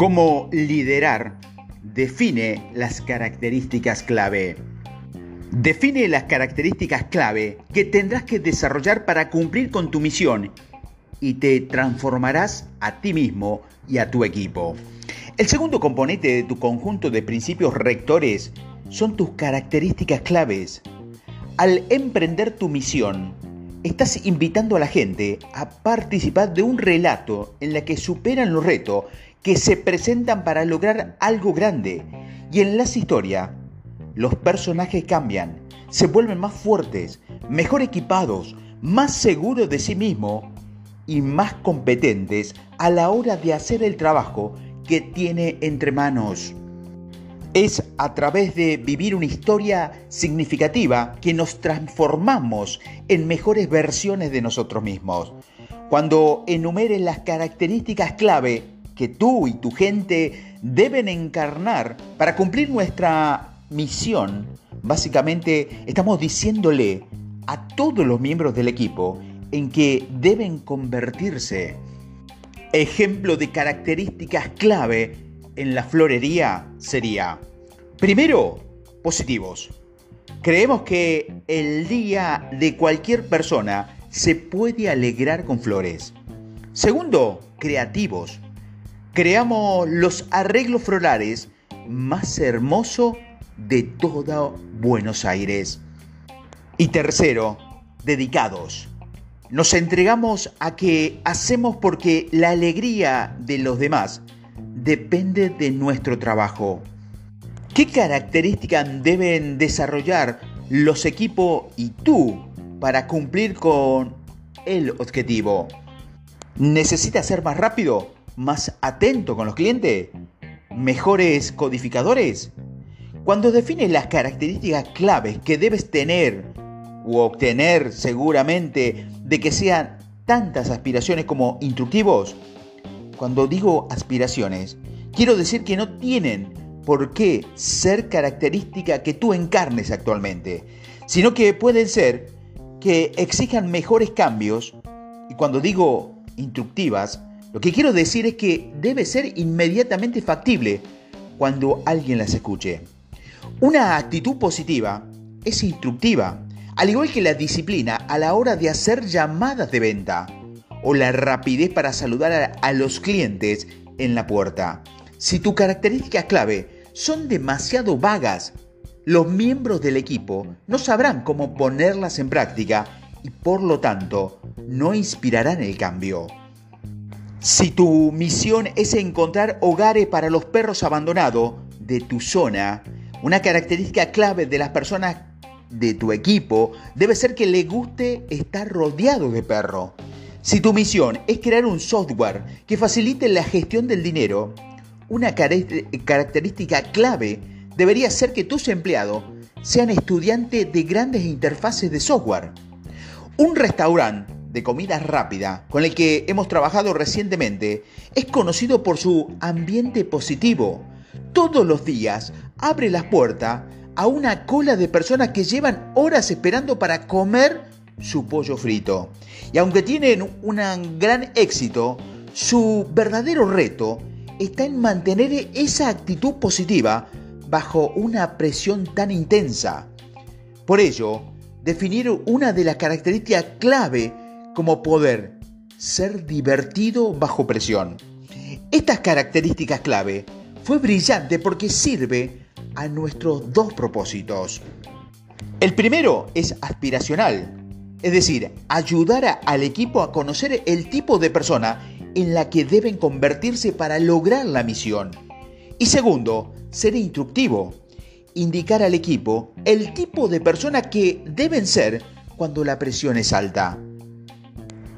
Cómo liderar define las características clave. Define las características clave que tendrás que desarrollar para cumplir con tu misión y te transformarás a ti mismo y a tu equipo. El segundo componente de tu conjunto de principios rectores son tus características claves. Al emprender tu misión, estás invitando a la gente a participar de un relato en la que superan los retos que se presentan para lograr algo grande. Y en las historias, los personajes cambian, se vuelven más fuertes, mejor equipados, más seguros de sí mismos y más competentes a la hora de hacer el trabajo que tiene entre manos. Es a través de vivir una historia significativa que nos transformamos en mejores versiones de nosotros mismos. Cuando enumeres las características clave que tú y tu gente deben encarnar para cumplir nuestra misión, básicamente estamos diciéndole a todos los miembros del equipo en que deben convertirse. Ejemplo de características clave en la florería sería, primero, positivos. Creemos que el día de cualquier persona se puede alegrar con flores. Segundo, creativos creamos los arreglos florales más hermosos de toda Buenos Aires. Y tercero, dedicados. Nos entregamos a que hacemos porque la alegría de los demás depende de nuestro trabajo. ¿Qué características deben desarrollar los equipos y tú para cumplir con el objetivo? ¿Necesitas ser más rápido? más atento con los clientes, mejores codificadores. Cuando defines las características claves que debes tener u obtener seguramente de que sean tantas aspiraciones como instructivos, cuando digo aspiraciones, quiero decir que no tienen por qué ser característica que tú encarnes actualmente, sino que pueden ser que exijan mejores cambios y cuando digo instructivas, lo que quiero decir es que debe ser inmediatamente factible cuando alguien las escuche. Una actitud positiva es instructiva, al igual que la disciplina a la hora de hacer llamadas de venta o la rapidez para saludar a, los clientes en la puerta. Si tus características clave son demasiado vagas, los miembros del equipo no sabrán cómo ponerlas en práctica y por lo tanto no inspirarán el cambio. Si tu misión es encontrar hogares para los perros abandonados de tu zona, una característica clave de las personas de tu equipo debe ser que le guste estar rodeado de perros. Si tu misión es crear un software que facilite la gestión del dinero, una característica clave debería ser que tus empleados sean estudiantes de grandes interfaces de software. Un restaurante de comida rápida con el que hemos trabajado recientemente es conocido por su ambiente positivo. Todos los días abre las puertas a una cola de personas que llevan horas esperando para comer su pollo frito. Y aunque tienen un gran éxito, su verdadero reto está en mantener esa actitud positiva bajo una presión tan intensa. Por ello, definir una de las características clave como poder ser divertido bajo presión. Estas características clave fue brillante porque sirve a nuestros dos propósitos. El primero es aspiracional, es decir, ayudar al equipo a conocer el tipo de persona en la que deben convertirse para lograr la misión. Y segundo, ser instructivo, indicar al equipo el tipo de persona que deben ser cuando la presión es alta.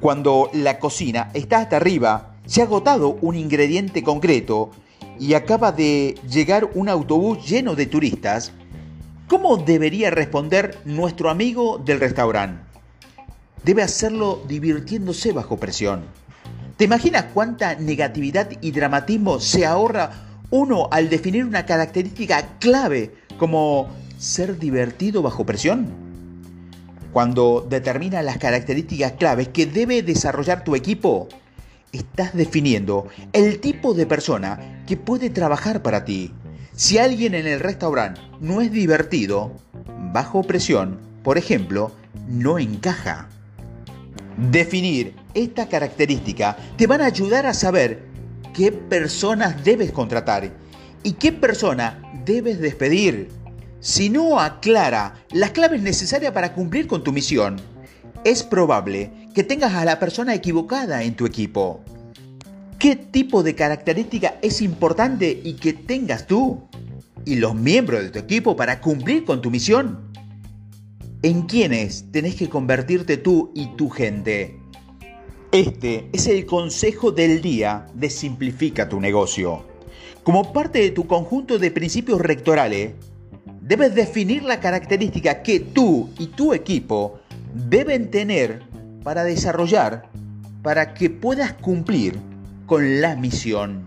Cuando la cocina está hasta arriba, se ha agotado un ingrediente concreto y acaba de llegar un autobús lleno de turistas, ¿cómo debería responder nuestro amigo del restaurante? Debe hacerlo divirtiéndose bajo presión. ¿Te imaginas cuánta negatividad y dramatismo se ahorra uno al definir una característica clave como ser divertido bajo presión? Cuando determina las características claves que debe desarrollar tu equipo, estás definiendo el tipo de persona que puede trabajar para ti. Si alguien en el restaurante no es divertido, bajo presión, por ejemplo, no encaja. Definir esta característica te van a ayudar a saber qué personas debes contratar y qué persona debes despedir. Si no aclara las claves necesarias para cumplir con tu misión, es probable que tengas a la persona equivocada en tu equipo. ¿Qué tipo de característica es importante y que tengas tú y los miembros de tu equipo para cumplir con tu misión? ¿En quiénes tenés que convertirte tú y tu gente? Este es el consejo del día de Simplifica tu negocio. Como parte de tu conjunto de principios rectorales, debes definir la característica que tú y tu equipo deben tener para desarrollar para que puedas cumplir con la misión.